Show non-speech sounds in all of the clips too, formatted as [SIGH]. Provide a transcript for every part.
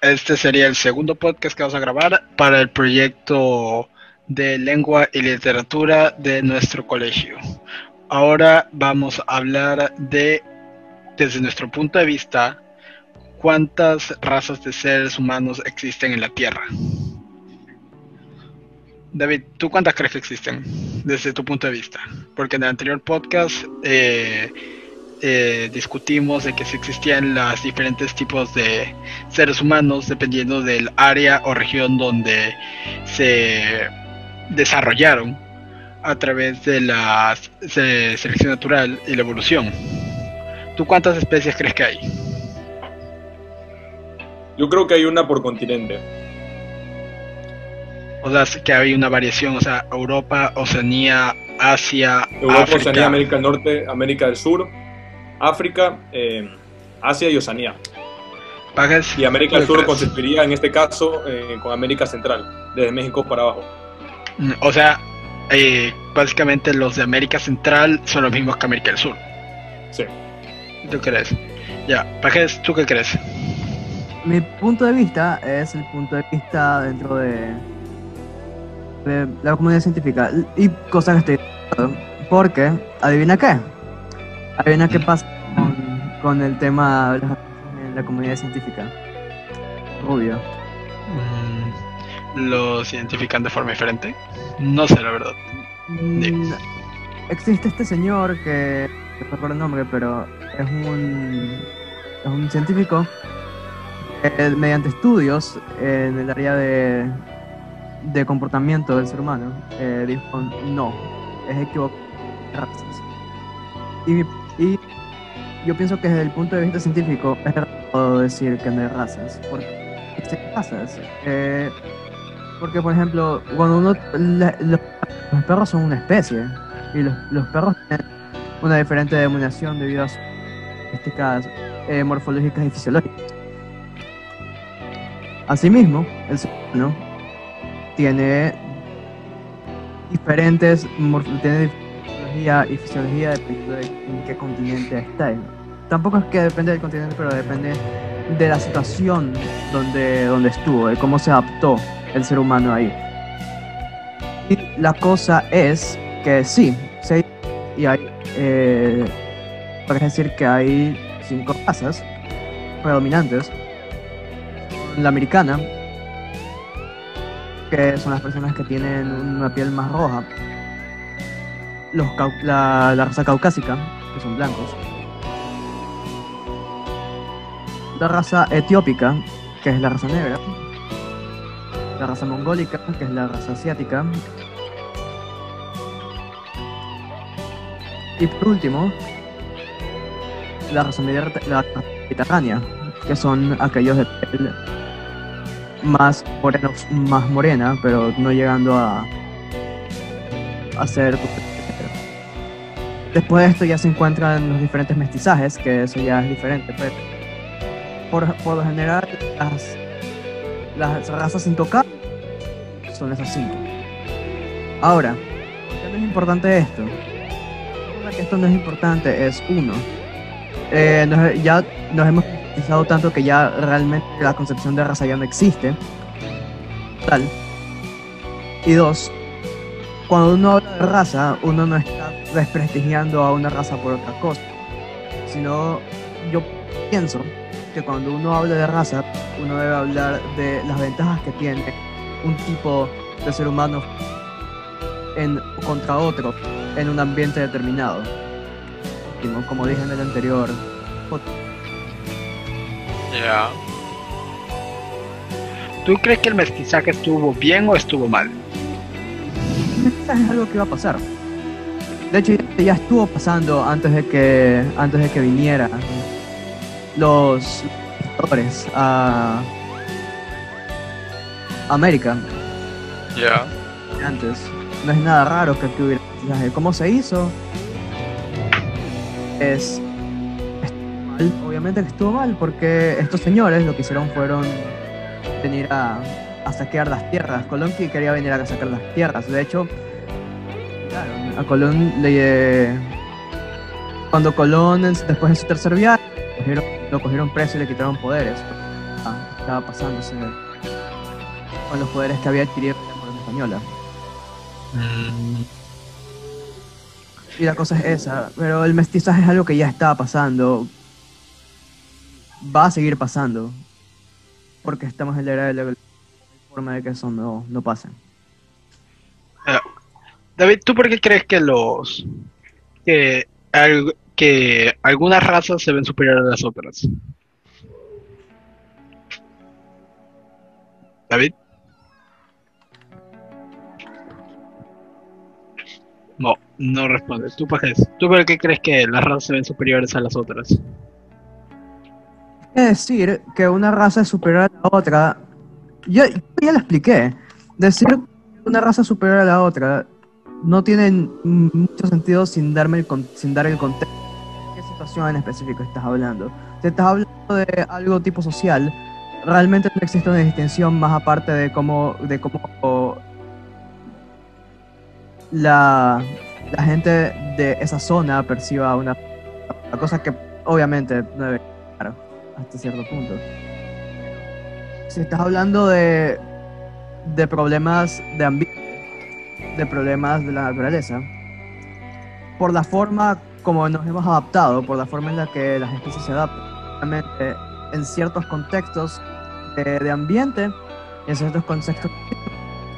Este sería el segundo podcast que vamos a grabar para el proyecto de lengua y literatura de nuestro colegio. Ahora vamos a hablar de, desde nuestro punto de vista, cuántas razas de seres humanos existen en la Tierra. David, ¿tú cuántas crees que existen desde tu punto de vista? Porque en el anterior podcast eh, eh, discutimos de que si existían los diferentes tipos de seres humanos dependiendo del área o región donde se desarrollaron a través de la se- selección natural y la evolución. ¿Tú cuántas especies crees que hay? Yo creo que hay una por continente. O sea, que hay una variación, o sea, Europa, Oceanía, Asia, Europa, África. Oceanía, América del Norte, América del Sur, África, eh, Asia y Oceanía. Pagas- Y América ¿tú del Sur crees? consistiría en este caso eh, con América Central, desde México para abajo. Mm, O sea, eh, básicamente los de América Central son los mismos que América del Sur. Sí. ¿Tú crees? Ya, Pajes, ¿tú qué crees? Mi punto de vista es el punto de vista dentro de, de la comunidad científica y cosas que estoy porque adivina qué adivina qué pasa con, el tema de la comunidad científica Rubio Mm, ¿Los identifican de forma diferente? No sé, la verdad. Mm, existe este señor que no recuerdo el nombre pero es un es un científico que mediante estudios en el área de de comportamiento del ser humano eh, dijo no es equivocado y, mi- y yo pienso que desde el punto de vista científico es errado decir que no hay razas porque existen razas eh, porque por ejemplo cuando uno los, perros son una especie y los, perros tienen una diferente denominación debido a sus características eh, morfológicas y fisiológicas. Asimismo, el ser humano tiene diferentes tiene y fisiología dependiendo de en qué continente está. Tampoco es que depende del continente, pero depende de la situación donde, donde estuvo, de cómo se adaptó el ser humano ahí. Y la cosa es que sí, sí y hay, eh, decir que hay cinco razas predominantes la americana, que son las personas que tienen una piel más roja, los la, la raza caucásica, que son blancos, la raza etiópica, que es la raza negra, la raza mongólica, que es la raza asiática, y por último, la raza mediterránea, que son aquellos de más morenos, más morena, pero no llegando a, a ser Después de esto ya se encuentran los diferentes mestizajes, que eso ya es diferente, pero por, por lo general las, las razas intocables son esas cinco. Ahora, ¿por qué no es importante esto? Una que esto no es importante es uno. eh, nos- ya nos hemos utilizado tanto que ya realmente la concepción de raza ya no existe. Tal. Y dos, cuando uno habla de raza, uno no está desprestigiando a una raza por otra cosa. Sino, yo pienso que cuando uno habla de raza, uno debe hablar de las ventajas que tiene un tipo de ser humano en, contra otro en un ambiente determinado. Como dije en el anterior. Ya. ¿Tú crees que el mestizaje estuvo bien o estuvo mal? [LAUGHS] es algo que iba a pasar. Ya- estuvo pasando antes de que antes de que vinieran los historiadores a América Ya. antes. No es nada raro que aquí hubiera. ¿Cómo se hizo? Es mal. Obviamente que estuvo mal porque estos señores lo que hicieron fueron venir a, a saquear las tierras. Colón que quería venir a sacar las tierras. De hecho, a Colón le... Cuando Colón, en- después de su tercer viaje, cogieron- lo cogieron preso y le quitaron poderes. Ah, estaba pasándose con los poderes que había adquirido la corona española. Mm, Y la cosa es esa, pero el mestizaje es algo que ya estaba pasando. Va a seguir pasando. Porque estamos en la era de la forma de que eso no, no pase. David, ¿tú por qué crees que los que, que algunas razas se ven superiores a las otras? David. No, no respondes. ¿Tú ¿Tú por qué crees que las razas se ven superiores a las otras? Decir que una raza es superior a la otra. Yo, yo ya lo expliqué. Decir que una raza es superior a la otra no tiene mm, mucho sentido sin, darme el, sin dar el contexto. ¿Qué situación en específico estás hablando? Si estás hablando de algo tipo social, realmente no existe una distinción más aparte de cómo, de cómo la, la gente de esa zona perciba una, una cosa que obviamente no debe claro, hasta cierto punto. Si estás hablando de, de problemas de ambiente, de problemas de la naturaleza, por la forma como nos hemos adaptado, por la forma en la que las especies se adaptan, en ciertos contextos de, de ambiente en ciertos contextos,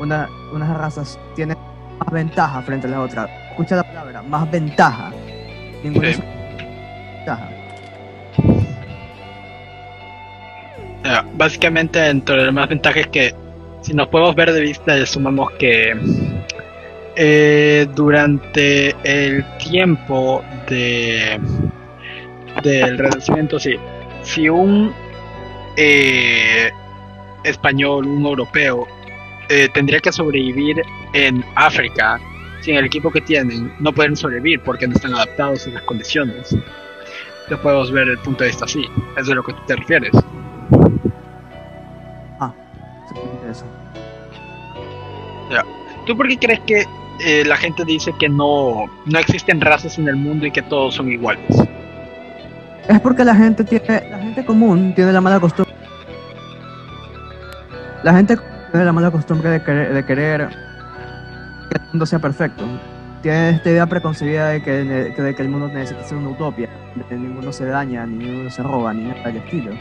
una, unas razas tienen más ventaja frente a las otras. Escucha la palabra, más ventaja. Ninguna Sí. ventaja. Básicamente, entre las más ventajas es que si nos podemos ver de vista, sumamos que eh, durante el tiempo de del Renacimiento, sí, si un eh, español, un europeo, eh, tendría que sobrevivir en África, sin el equipo que tienen, no pueden sobrevivir porque no están adaptados a las condiciones. Entonces podemos ver el punto de vista así, eso es a lo que tú te refieres. Simplemente eso. ¿Tú por qué crees que eh, la gente dice que no, no existen razas en el mundo y que todos son iguales? Es porque la gente tiene, la gente común tiene la mala costumbre. La gente tiene la mala costumbre de querer, de querer que el mundo sea perfecto. Tiene esta idea preconcebida de que, de que el mundo necesita ser una utopia, de que ninguno se daña, ni ninguno se roba, ni nada del estilo.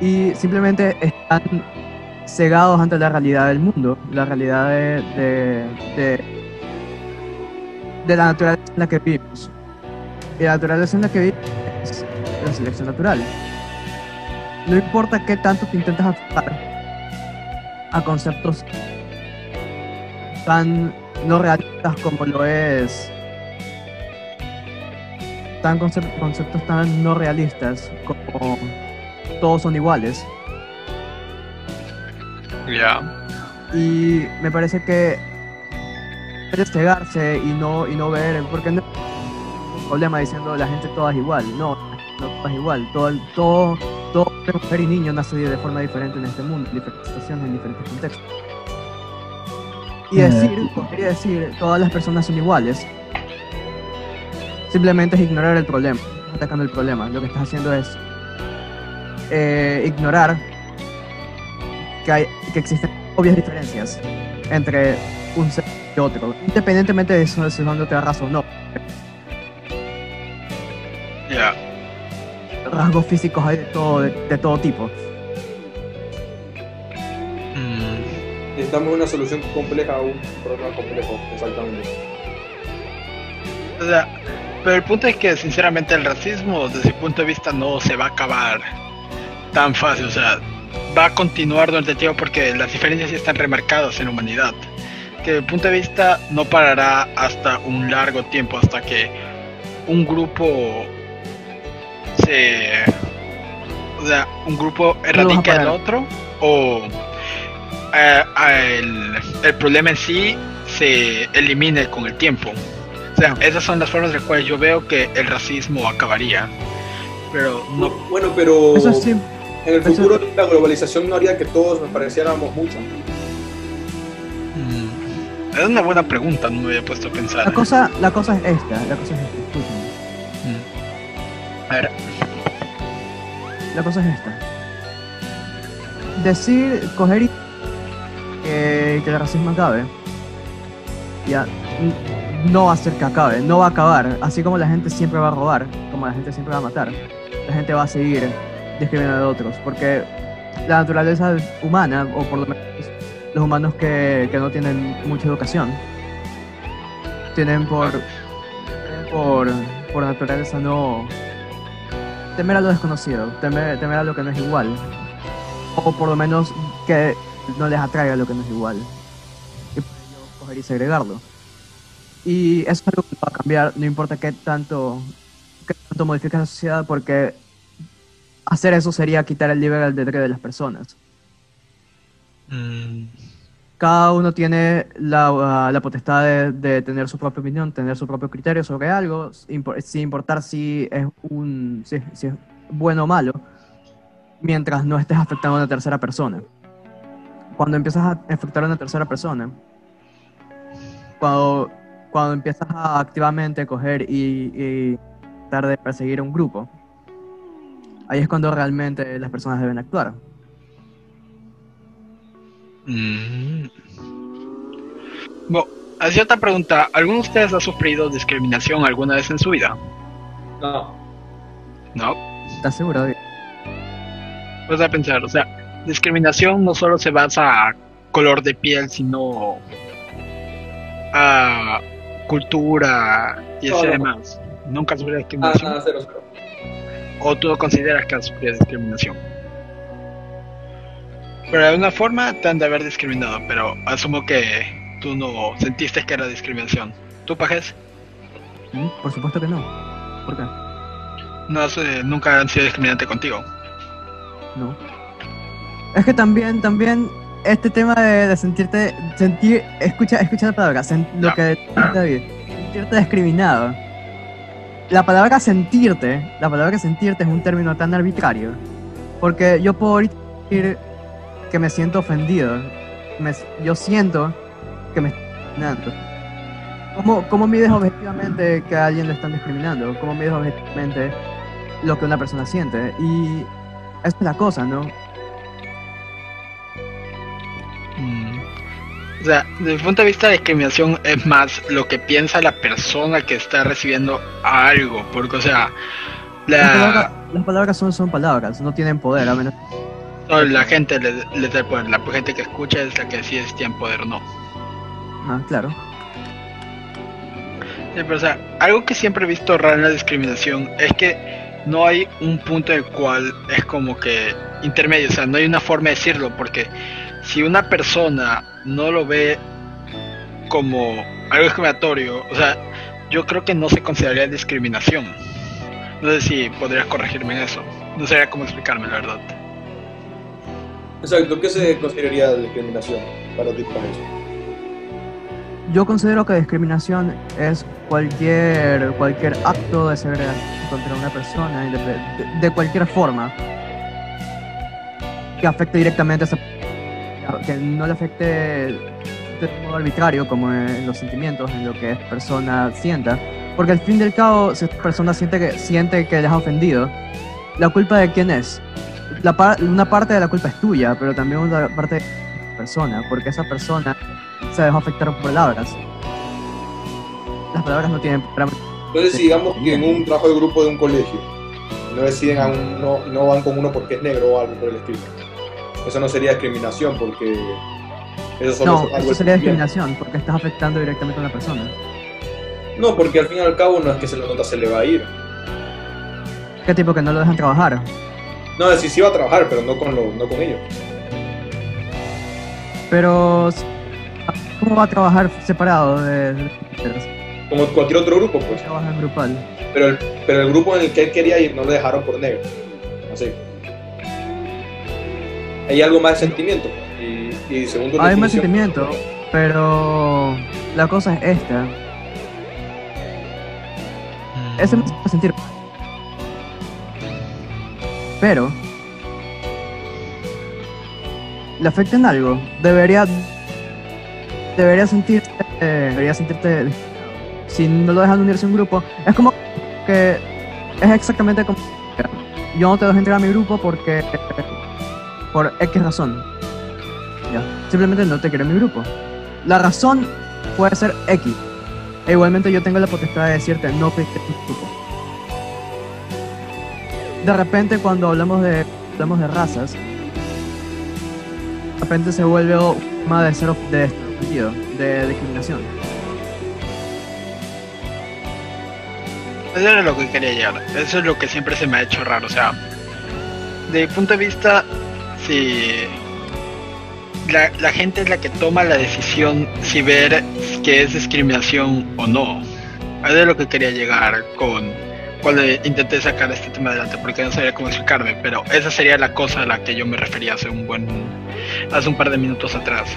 Y simplemente están cegados ante la realidad del mundo, la realidad de, de la naturaleza en la que vivimos. Y la naturaleza en la que vivimos es la selección natural. No importa qué tanto te intentas aferrar a conceptos tan no realistas como lo es tan concep- conceptos tan no realistas como todos son iguales Ya. y me parece que puedes cegarse y no y no ver porque no hay un problema diciendo la gente toda es igual. No no toda es igual. Todo todo todo mujer y niño nace de forma diferente en este mundo en diferentes situaciones en diferentes contextos. Y Eh. decir podría decir todas las personas son iguales. Simplemente es ignorar el problema atacando el problema. Lo que estás haciendo es eh, ignorar que, hay, que existen obvias diferencias entre un ser otro, independientemente de eso, si son de otra raza o no. Ya. Rasgos físicos hay de todo, de, de todo tipo. Mm, Necesitamos una solución compleja a un problema complejo, exactamente. o sea, pero el punto es que sinceramente el racismo desde mi punto de vista no se va a acabar tan fácil, o sea, va a continuar durante el tiempo porque las diferencias sí están remarcadas en la humanidad. Que desde mi punto de vista no parará hasta un largo tiempo, hasta que un grupo se... O sea, un grupo erradique al otro o eh, el, el problema en sí se elimine con el tiempo. O sea, esas son las formas en las cuales yo veo que el racismo acabaría. Pero no. Bueno, pero Eso sí, en el eso- futuro la globalización no haría que todos nos pareciéramos mucho. Es una buena pregunta, no me había puesto a pensar. la cosa, la cosa es esta, la cosa es esta, escúchame. Mm. A ver, La cosa es esta. decir, coger y que, que el racismo acabe, ya no va a ser que acabe, no va a acabar. Así como la gente siempre va a robar, como la gente siempre va a matar, la gente va a seguir discriminando a otros, porque la naturaleza humana, o por lo menos los humanos que, que no tienen mucha educación, tienen por, por, por naturaleza no temer a lo desconocido, temer, temer a lo que no es igual, o por lo menos que no les atraiga lo que no es igual, y por ello coger y segregarlo. Y eso es algo que va a cambiar, no importa qué tanto, qué tanto modifique la sociedad, porque hacer eso sería quitar el libre albedrío de las personas. Mm, Cada uno tiene la, uh, la potestad de, tener su propia opinión, tener su propio criterio sobre algo, sin importar si es, un, si es bueno o malo, mientras no estés afectando a una tercera persona. Cuando empiezas a afectar a una tercera persona, cuando, cuando empiezas a activamente coger y, y tratar de perseguir a un grupo, ahí es cuando realmente las personas deben actuar. Mm. Bueno, hacía otra pregunta. ¿Alguno de ustedes ha sufrido discriminación alguna vez en su vida? No. No. ¿Estás seguro? David? Pues a pensar, o sea, discriminación no solo se basa a color de piel, sino a cultura y ese no. demás. Nunca has sufrido Ah, discriminación. nada, cero, cero. ¿O tú consideras que has sufrido discriminación? Pero de alguna forma te han de haber discriminado, pero asumo que tú no sentiste que era discriminación. ¿Tú, Pajes? ¿Mm? Por supuesto que no. ¿Por qué? No eh, nunca han sido discriminante contigo. No. Es que también, también, este tema de, de sentirte, sentir, escucha, escucha la palabra, sen- lo Ya. que David, sentirte discriminado. La palabra sentirte, la palabra sentirte es un término tan arbitrario, porque yo puedo ahorita decir que me siento ofendido, me- yo siento que me están discriminando. ¿Cómo, ¿Cómo mides objetivamente que a alguien le están discriminando? ¿Cómo mides objetivamente lo que una persona siente? Y esa es la cosa, ¿no? Mm. O sea, desde el punto de vista de discriminación es más lo que piensa la persona que está recibiendo algo, porque o sea, Las, la, palabras, las palabras son, son palabras, no tienen poder, a menos no, la gente le, le da el poder, la gente que escucha es la que decide si tiene poder o no. Ah, claro. Sí, pero o sea, algo que siempre he visto raro en la discriminación es que no hay un punto en el cual es como que intermedio, o sea, no hay una forma de decirlo, porque si una persona no lo ve como algo discriminatorio, o sea, yo creo que no se consideraría discriminación. No sé si podrías corregirme en eso. No sabría cómo explicarme, la verdad. Exacto, ¿qué se consideraría discriminación para ti, para eso? Yo considero que discriminación es cualquier, cualquier acto de segregación contra una persona de, cualquier forma que afecte directamente a esa que no le afecte de modo arbitrario como en los sentimientos, en lo que esa persona sienta. Porque al fin y al cabo, si esa persona siente que, siente que ha ofendido, ¿la culpa de quién es? La par- una parte de la culpa es tuya, pero también una parte de la persona, porque esa persona se dejó afectar por palabras. Las palabras no tienen. Entonces, si digamos que en un trabajo de grupo de un colegio no deciden a un- no, no van con uno porque es negro o algo por el estilo. Eso no sería discriminación porque eso solo No, es algo eso sería discriminación, porque estás afectando directamente a una persona. No, porque al fin y al cabo no es que se lo nota se le va a ir. ¿Qué tipo que no lo dejan trabajar? No, decir, sí va a trabajar, pero no con, lo, no con ellos. Pero, ¿cómo va a trabajar separado de, de- Como cualquier otro grupo, pues. trabaja en grupal? Pero el, pero el grupo en el que él quería ir no lo dejaron por negro. Así. Hay algo más de sentimiento. Y, y según tu Hay más sentimiento, pero la cosa es esta. Ese me hace sentir. Pero. Le afecta en algo. Debería. Debería sentirte. Debería sentirte. Si no lo dejan unirse a un grupo. Es como que. Es exactamente como. Yo no te dejo entrar a mi grupo porque. por X razón. Ya. Simplemente no te quiero en mi grupo. La razón puede ser X. E igualmente yo tengo la potestad de decirte no te en mi grupo. De repente cuando hablamos de hablamos de razas, de repente se vuelve tema de ser de, de discriminación. Eso era lo que quería llegar. Eso es lo que siempre se me ha hecho raro. O sea, de mi punto de vista, si la, la gente es la que toma la decisión si ver que es discriminación o no. Eso es lo que quería llegar con cuando intenté sacar este tema adelante, porque no sabía cómo explicarme, pero esa sería la cosa a la que yo me refería hace un buen, hace un par de minutos atrás.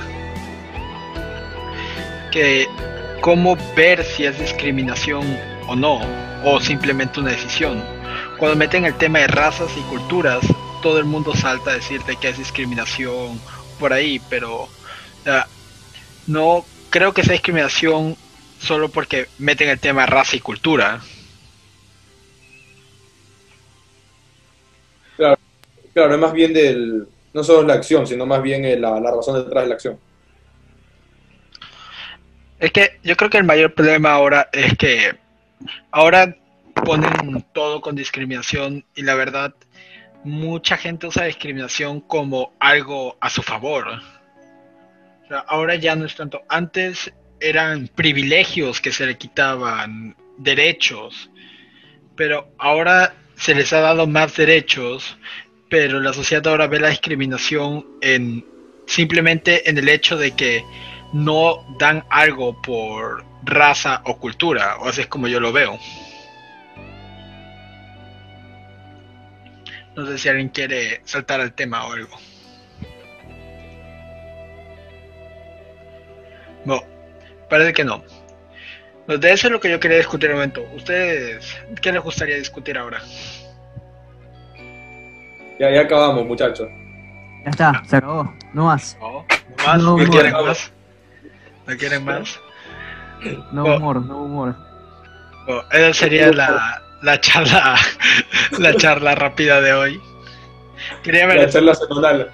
Que cómo ver si es discriminación o no, o simplemente una decisión. Cuando meten el tema de razas y culturas, todo el mundo salta a decirte que es discriminación por ahí, pero no creo que sea discriminación solo porque meten el tema raza y cultura. Claro, es más bien del, no solo la acción, sino más bien eh, la, la razón detrás de la acción. Es que yo creo que el mayor problema ahora es que ahora ponen todo con discriminación y la verdad mucha gente usa discriminación como algo a su favor. O sea, ahora ya no es tanto. Antes eran privilegios que se le quitaban, derechos, pero ahora se les ha dado más derechos, pero la sociedad ahora ve la discriminación en simplemente en el hecho de que no dan algo por raza o cultura, o así es como yo lo veo. No sé si alguien quiere saltar al tema o algo. No, parece que no. De eso es lo que yo quería discutir en un momento. ¿Ustedes qué les gustaría discutir ahora? Ya, ya acabamos, muchachos. Ya está, se acabó. No más. No, ¿No más? No, ¿No, no, quieren más? ¿No quieren más? No Oh. humor, no humor. Bueno, esa sería la, la charla [LAUGHS] la charla rápida de hoy. Quería ver La charla semanal.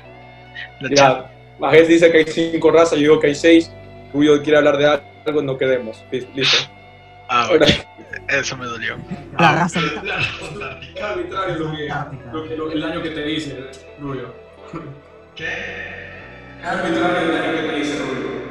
la charla. Ya, dice que hay cinco razas, yo digo que hay seis. Julio quiere hablar de algo, no quedemos. Listo. Ah, Ahora, ok. Eso me dolió. La Ah, raza. Qué arbitrario lo que, lo que- lo- el daño que te dice, Rubio. ¿Qué? Qué arbitrario el daño que te dice, Rubio.